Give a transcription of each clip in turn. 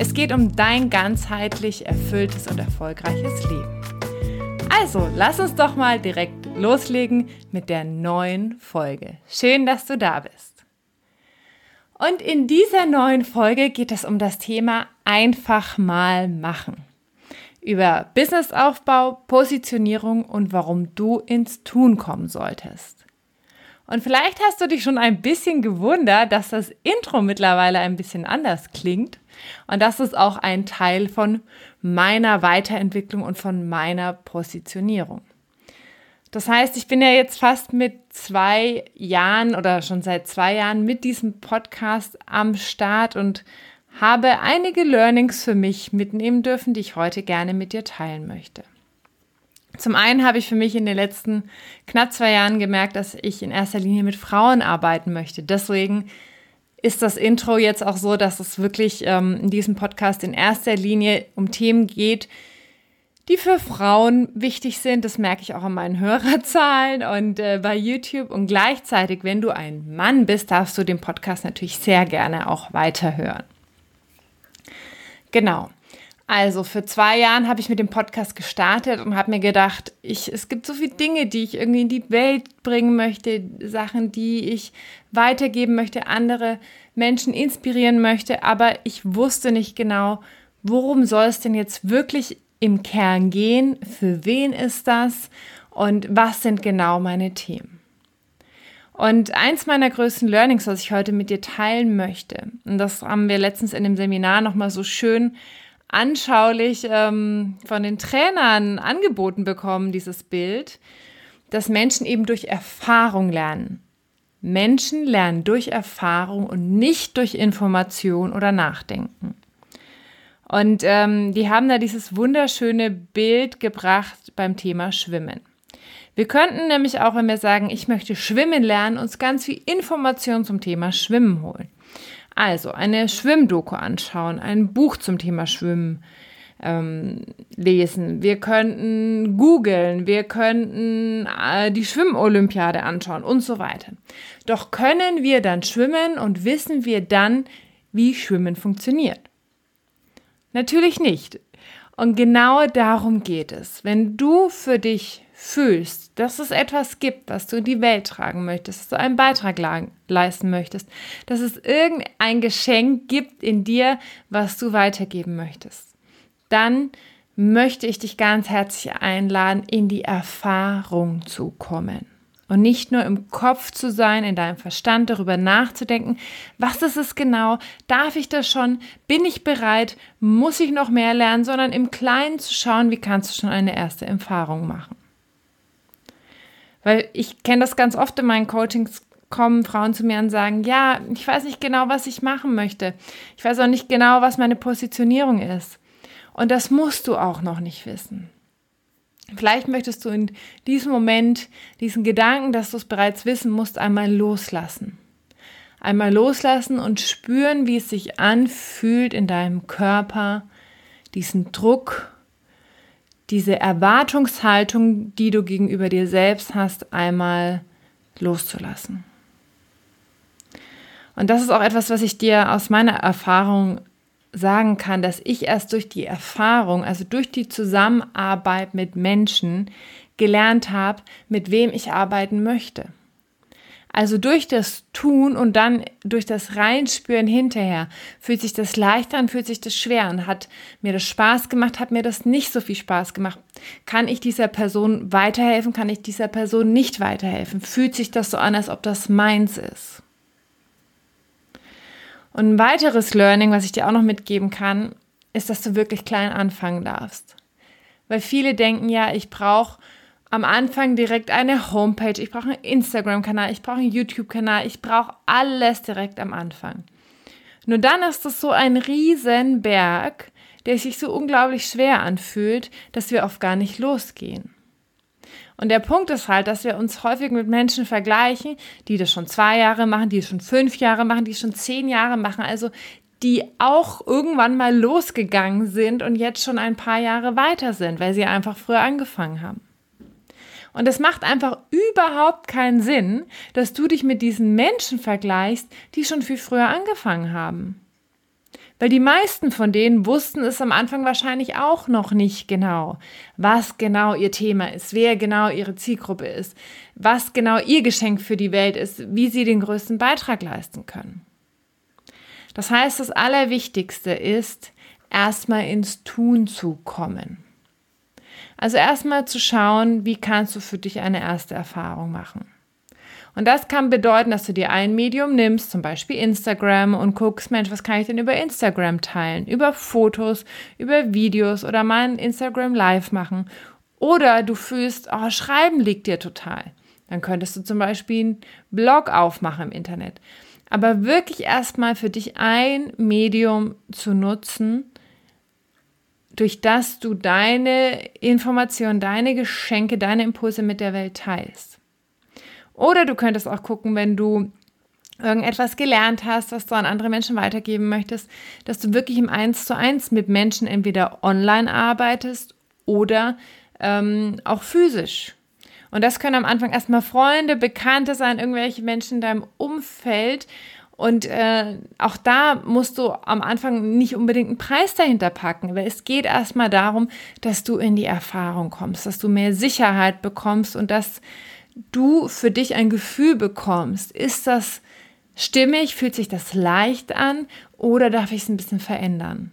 Es geht um dein ganzheitlich erfülltes und erfolgreiches Leben. Also, lass uns doch mal direkt loslegen mit der neuen Folge. Schön, dass du da bist. Und in dieser neuen Folge geht es um das Thema einfach mal machen über Businessaufbau, Positionierung und warum du ins Tun kommen solltest. Und vielleicht hast du dich schon ein bisschen gewundert, dass das Intro mittlerweile ein bisschen anders klingt. Und das ist auch ein Teil von meiner Weiterentwicklung und von meiner Positionierung. Das heißt, ich bin ja jetzt fast mit zwei Jahren oder schon seit zwei Jahren mit diesem Podcast am Start und habe einige Learnings für mich mitnehmen dürfen, die ich heute gerne mit dir teilen möchte. Zum einen habe ich für mich in den letzten knapp zwei Jahren gemerkt, dass ich in erster Linie mit Frauen arbeiten möchte. Deswegen ist das Intro jetzt auch so, dass es wirklich ähm, in diesem Podcast in erster Linie um Themen geht, die für Frauen wichtig sind. Das merke ich auch an meinen Hörerzahlen und äh, bei YouTube. Und gleichzeitig, wenn du ein Mann bist, darfst du den Podcast natürlich sehr gerne auch weiterhören. Genau. Also für zwei Jahren habe ich mit dem Podcast gestartet und habe mir gedacht, ich, es gibt so viele Dinge, die ich irgendwie in die Welt bringen möchte, Sachen, die ich weitergeben möchte, andere Menschen inspirieren möchte, aber ich wusste nicht genau, worum soll es denn jetzt wirklich im Kern gehen, für wen ist das? Und was sind genau meine Themen. Und eins meiner größten Learnings, was ich heute mit dir teilen möchte, und das haben wir letztens in dem Seminar nochmal so schön anschaulich ähm, von den Trainern angeboten bekommen, dieses Bild, dass Menschen eben durch Erfahrung lernen. Menschen lernen durch Erfahrung und nicht durch Information oder Nachdenken. Und ähm, die haben da dieses wunderschöne Bild gebracht beim Thema Schwimmen. Wir könnten nämlich auch, wenn wir sagen, ich möchte schwimmen lernen, uns ganz viel Information zum Thema Schwimmen holen. Also eine Schwimmdoku anschauen, ein Buch zum Thema Schwimmen ähm, lesen. Wir könnten googeln, wir könnten äh, die Schwimmolympiade anschauen und so weiter. Doch können wir dann schwimmen und wissen wir dann, wie Schwimmen funktioniert? Natürlich nicht. Und genau darum geht es. Wenn du für dich fühlst, dass es etwas gibt, was du in die Welt tragen möchtest, dass du einen Beitrag leisten möchtest, dass es irgendein Geschenk gibt in dir, was du weitergeben möchtest, dann möchte ich dich ganz herzlich einladen, in die Erfahrung zu kommen. Und nicht nur im Kopf zu sein, in deinem Verstand darüber nachzudenken, was ist es genau, darf ich das schon, bin ich bereit, muss ich noch mehr lernen, sondern im Kleinen zu schauen, wie kannst du schon eine erste Erfahrung machen. Weil ich kenne das ganz oft in meinen Coachings, kommen Frauen zu mir und sagen, ja, ich weiß nicht genau, was ich machen möchte. Ich weiß auch nicht genau, was meine Positionierung ist. Und das musst du auch noch nicht wissen. Vielleicht möchtest du in diesem Moment diesen Gedanken, dass du es bereits wissen musst, einmal loslassen. Einmal loslassen und spüren, wie es sich anfühlt in deinem Körper, diesen Druck, diese Erwartungshaltung, die du gegenüber dir selbst hast, einmal loszulassen. Und das ist auch etwas, was ich dir aus meiner Erfahrung sagen kann, dass ich erst durch die Erfahrung, also durch die Zusammenarbeit mit Menschen gelernt habe, mit wem ich arbeiten möchte. Also durch das Tun und dann durch das Reinspüren hinterher fühlt sich das leicht an, fühlt sich das schwer an. Hat mir das Spaß gemacht, hat mir das nicht so viel Spaß gemacht? Kann ich dieser Person weiterhelfen, kann ich dieser Person nicht weiterhelfen? Fühlt sich das so an, als ob das meins ist? Und ein weiteres Learning, was ich dir auch noch mitgeben kann, ist, dass du wirklich klein anfangen darfst. Weil viele denken ja, ich brauche am Anfang direkt eine Homepage, ich brauche einen Instagram-Kanal, ich brauche einen YouTube-Kanal, ich brauche alles direkt am Anfang. Nur dann ist es so ein Riesenberg, der sich so unglaublich schwer anfühlt, dass wir oft gar nicht losgehen. Und der Punkt ist halt, dass wir uns häufig mit Menschen vergleichen, die das schon zwei Jahre machen, die schon fünf Jahre machen, die schon zehn Jahre machen, also die auch irgendwann mal losgegangen sind und jetzt schon ein paar Jahre weiter sind, weil sie einfach früher angefangen haben. Und es macht einfach überhaupt keinen Sinn, dass du dich mit diesen Menschen vergleichst, die schon viel früher angefangen haben. Weil die meisten von denen wussten es am Anfang wahrscheinlich auch noch nicht genau, was genau ihr Thema ist, wer genau ihre Zielgruppe ist, was genau ihr Geschenk für die Welt ist, wie sie den größten Beitrag leisten können. Das heißt, das Allerwichtigste ist, erstmal ins Tun zu kommen. Also erstmal zu schauen, wie kannst du für dich eine erste Erfahrung machen. Und das kann bedeuten, dass du dir ein Medium nimmst, zum Beispiel Instagram, und guckst, Mensch, was kann ich denn über Instagram teilen? Über Fotos, über Videos oder mal ein Instagram Live machen. Oder du fühlst, oh, Schreiben liegt dir total. Dann könntest du zum Beispiel einen Blog aufmachen im Internet. Aber wirklich erstmal für dich ein Medium zu nutzen, durch das du deine Informationen, deine Geschenke, deine Impulse mit der Welt teilst. Oder du könntest auch gucken, wenn du irgendetwas gelernt hast, was du an andere Menschen weitergeben möchtest, dass du wirklich im Eins zu eins mit Menschen entweder online arbeitest oder ähm, auch physisch. Und das können am Anfang erstmal Freunde, Bekannte sein, irgendwelche Menschen in deinem Umfeld. Und äh, auch da musst du am Anfang nicht unbedingt einen Preis dahinter packen, weil es geht erstmal darum, dass du in die Erfahrung kommst, dass du mehr Sicherheit bekommst und dass du für dich ein Gefühl bekommst, ist das stimmig, fühlt sich das leicht an? Oder darf ich es ein bisschen verändern?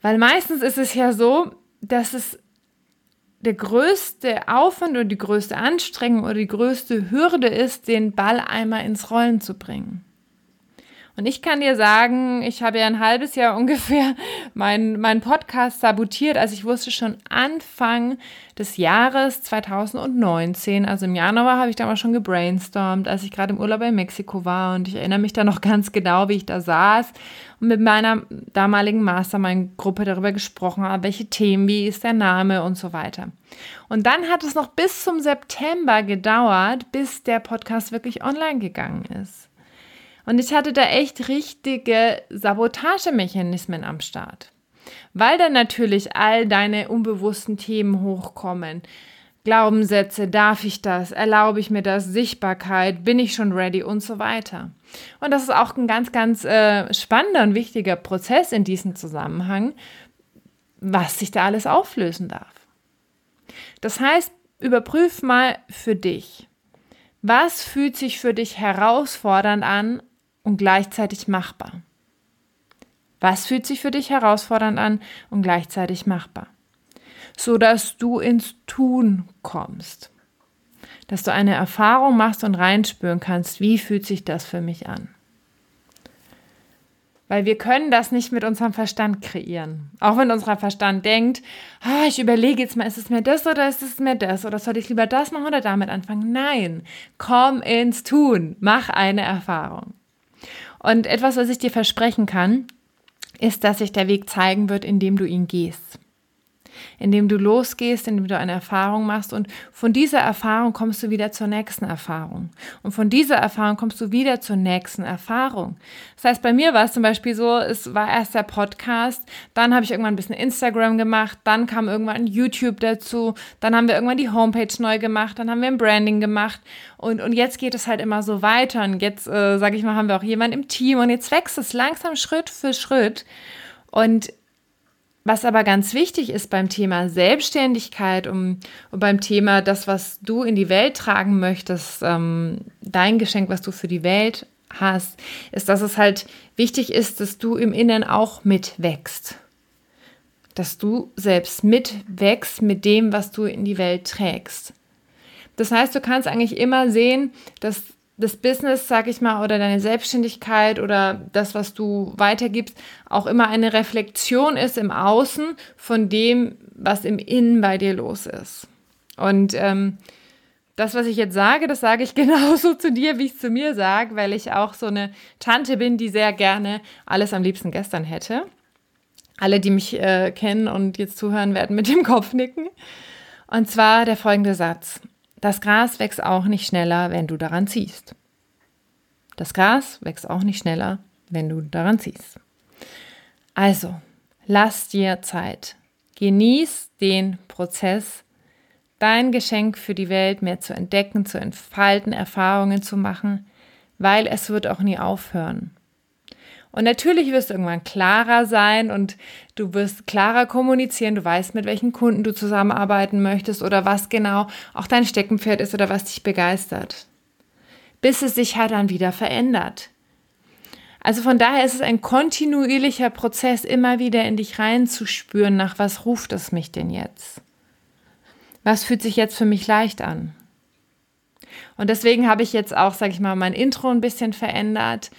Weil meistens ist es ja so, dass es der größte Aufwand oder die größte Anstrengung oder die größte Hürde ist, den Ball einmal ins Rollen zu bringen. Und ich kann dir sagen, ich habe ja ein halbes Jahr ungefähr meinen mein Podcast sabotiert. Also ich wusste schon Anfang des Jahres 2019, also im Januar habe ich da mal schon gebrainstormt, als ich gerade im Urlaub in Mexiko war. Und ich erinnere mich da noch ganz genau, wie ich da saß und mit meiner damaligen Mastermind-Gruppe darüber gesprochen habe, welche Themen, wie ist der Name und so weiter. Und dann hat es noch bis zum September gedauert, bis der Podcast wirklich online gegangen ist. Und ich hatte da echt richtige Sabotagemechanismen am Start. Weil dann natürlich all deine unbewussten Themen hochkommen. Glaubenssätze, darf ich das? Erlaube ich mir das? Sichtbarkeit, bin ich schon ready und so weiter. Und das ist auch ein ganz, ganz äh, spannender und wichtiger Prozess in diesem Zusammenhang, was sich da alles auflösen darf. Das heißt, überprüf mal für dich. Was fühlt sich für dich herausfordernd an und gleichzeitig machbar? Was fühlt sich für dich herausfordernd an und gleichzeitig machbar? So dass du ins Tun kommst. Dass du eine Erfahrung machst und reinspüren kannst, wie fühlt sich das für mich an? Weil wir können das nicht mit unserem Verstand kreieren. Auch wenn unser Verstand denkt, ah, ich überlege jetzt mal, ist es mir das oder ist es mir das? Oder soll ich lieber das machen oder damit anfangen? Nein, komm ins Tun, mach eine Erfahrung. Und etwas, was ich dir versprechen kann, ist, dass sich der Weg zeigen wird, indem du ihn gehst indem du losgehst, indem du eine Erfahrung machst und von dieser Erfahrung kommst du wieder zur nächsten Erfahrung. Und von dieser Erfahrung kommst du wieder zur nächsten Erfahrung. Das heißt, bei mir war es zum Beispiel so, es war erst der Podcast, dann habe ich irgendwann ein bisschen Instagram gemacht, dann kam irgendwann YouTube dazu, dann haben wir irgendwann die Homepage neu gemacht, dann haben wir ein Branding gemacht und, und jetzt geht es halt immer so weiter und jetzt, äh, sage ich mal, haben wir auch jemanden im Team und jetzt wächst es langsam Schritt für Schritt und was aber ganz wichtig ist beim Thema Selbstständigkeit um, und beim Thema das, was du in die Welt tragen möchtest, ähm, dein Geschenk, was du für die Welt hast, ist, dass es halt wichtig ist, dass du im Inneren auch mitwächst. Dass du selbst mitwächst mit dem, was du in die Welt trägst. Das heißt, du kannst eigentlich immer sehen, dass das Business, sag ich mal, oder deine Selbstständigkeit oder das, was du weitergibst, auch immer eine Reflexion ist im Außen von dem, was im Innen bei dir los ist. Und ähm, das, was ich jetzt sage, das sage ich genauso zu dir, wie ich es zu mir sage, weil ich auch so eine Tante bin, die sehr gerne alles am liebsten gestern hätte. Alle, die mich äh, kennen und jetzt zuhören, werden mit dem Kopf nicken. Und zwar der folgende Satz. Das Gras wächst auch nicht schneller, wenn du daran ziehst. Das Gras wächst auch nicht schneller, wenn du daran ziehst. Also, lass dir Zeit. Genieß den Prozess, dein Geschenk für die Welt mehr zu entdecken, zu entfalten, Erfahrungen zu machen, weil es wird auch nie aufhören. Und natürlich wirst du irgendwann klarer sein und du wirst klarer kommunizieren, du weißt, mit welchen Kunden du zusammenarbeiten möchtest oder was genau auch dein Steckenpferd ist oder was dich begeistert. Bis es sich halt dann wieder verändert. Also von daher ist es ein kontinuierlicher Prozess, immer wieder in dich reinzuspüren, nach was ruft es mich denn jetzt? Was fühlt sich jetzt für mich leicht an? Und deswegen habe ich jetzt auch, sage ich mal, mein Intro ein bisschen verändert,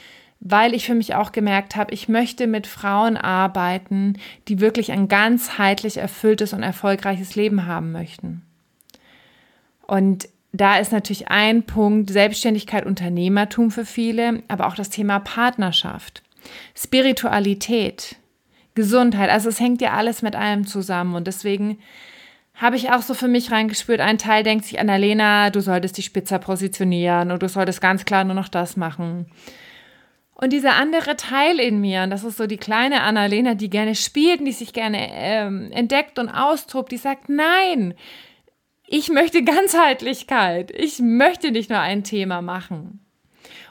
weil ich für mich auch gemerkt habe, ich möchte mit Frauen arbeiten, die wirklich ein ganzheitlich erfülltes und erfolgreiches Leben haben möchten. Und da ist natürlich ein Punkt Selbstständigkeit, Unternehmertum für viele, aber auch das Thema Partnerschaft, Spiritualität, Gesundheit. Also es hängt ja alles mit allem zusammen und deswegen habe ich auch so für mich reingespürt. Ein Teil denkt sich, Annalena, du solltest dich spitzer positionieren und du solltest ganz klar nur noch das machen. Und dieser andere Teil in mir, und das ist so die kleine Annalena, die gerne spielt und die sich gerne ähm, entdeckt und austobt, die sagt, nein, ich möchte Ganzheitlichkeit. Ich möchte nicht nur ein Thema machen.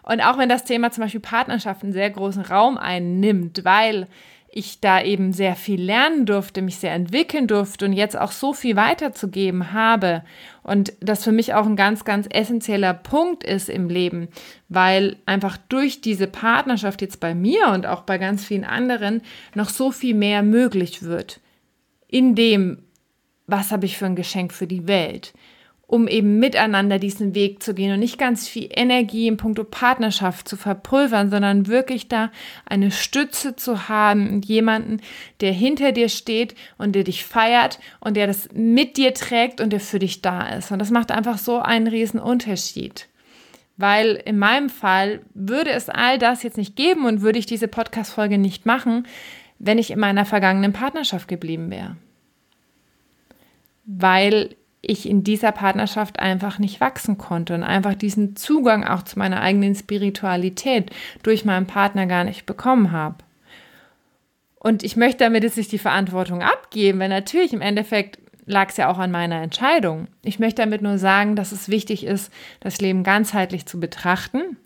Und auch wenn das Thema zum Beispiel Partnerschaft einen sehr großen Raum einnimmt, weil ich da eben sehr viel lernen durfte, mich sehr entwickeln durfte und jetzt auch so viel weiterzugeben habe und das für mich auch ein ganz, ganz essentieller Punkt ist im Leben, weil einfach durch diese Partnerschaft jetzt bei mir und auch bei ganz vielen anderen noch so viel mehr möglich wird. In dem, was habe ich für ein Geschenk für die Welt? Um eben miteinander diesen Weg zu gehen und nicht ganz viel Energie in puncto Partnerschaft zu verpulvern, sondern wirklich da eine Stütze zu haben und jemanden, der hinter dir steht und der dich feiert und der das mit dir trägt und der für dich da ist. Und das macht einfach so einen riesen Unterschied. Weil in meinem Fall würde es all das jetzt nicht geben und würde ich diese Podcast-Folge nicht machen, wenn ich in meiner vergangenen Partnerschaft geblieben wäre. Weil ich in dieser Partnerschaft einfach nicht wachsen konnte und einfach diesen Zugang auch zu meiner eigenen Spiritualität durch meinen Partner gar nicht bekommen habe. Und ich möchte damit jetzt nicht die Verantwortung abgeben, weil natürlich im Endeffekt lag es ja auch an meiner Entscheidung. Ich möchte damit nur sagen, dass es wichtig ist, das Leben ganzheitlich zu betrachten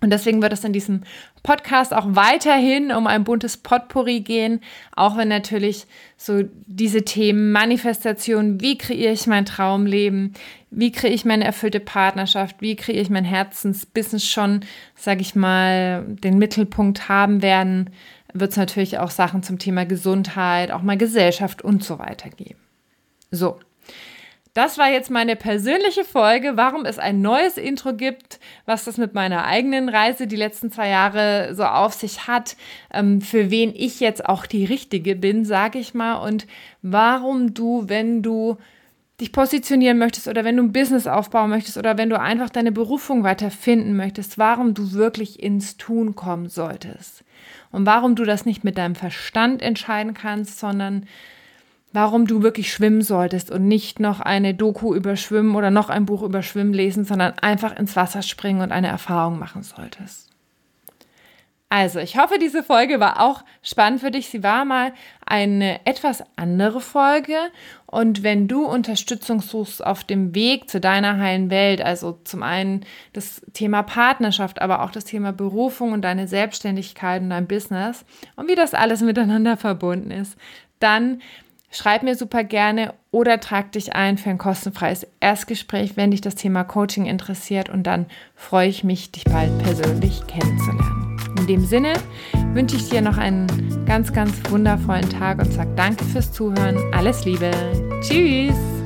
und deswegen wird es in diesem Podcast auch weiterhin um ein buntes Potpourri gehen, auch wenn natürlich so diese Themen Manifestation, wie kreiere ich mein Traumleben, wie kreiere ich meine erfüllte Partnerschaft, wie kreiere ich mein Herzensbusiness schon, sage ich mal, den Mittelpunkt haben werden, wird es natürlich auch Sachen zum Thema Gesundheit, auch mal Gesellschaft und so weiter geben. So, das war jetzt meine persönliche Folge, warum es ein neues Intro gibt, was das mit meiner eigenen Reise die letzten zwei Jahre so auf sich hat, ähm, für wen ich jetzt auch die Richtige bin, sage ich mal, und warum du, wenn du dich positionieren möchtest oder wenn du ein Business aufbauen möchtest oder wenn du einfach deine Berufung weiter finden möchtest, warum du wirklich ins Tun kommen solltest. Und warum du das nicht mit deinem Verstand entscheiden kannst, sondern warum du wirklich schwimmen solltest und nicht noch eine Doku über Schwimmen oder noch ein Buch über Schwimmen lesen, sondern einfach ins Wasser springen und eine Erfahrung machen solltest. Also, ich hoffe, diese Folge war auch spannend für dich. Sie war mal eine etwas andere Folge. Und wenn du Unterstützung suchst auf dem Weg zu deiner heilen Welt, also zum einen das Thema Partnerschaft, aber auch das Thema Berufung und deine Selbstständigkeit und dein Business und wie das alles miteinander verbunden ist, dann Schreib mir super gerne oder trag dich ein für ein kostenfreies Erstgespräch, wenn dich das Thema Coaching interessiert und dann freue ich mich, dich bald persönlich kennenzulernen. In dem Sinne wünsche ich dir noch einen ganz, ganz wundervollen Tag und sage danke fürs Zuhören. Alles Liebe. Tschüss.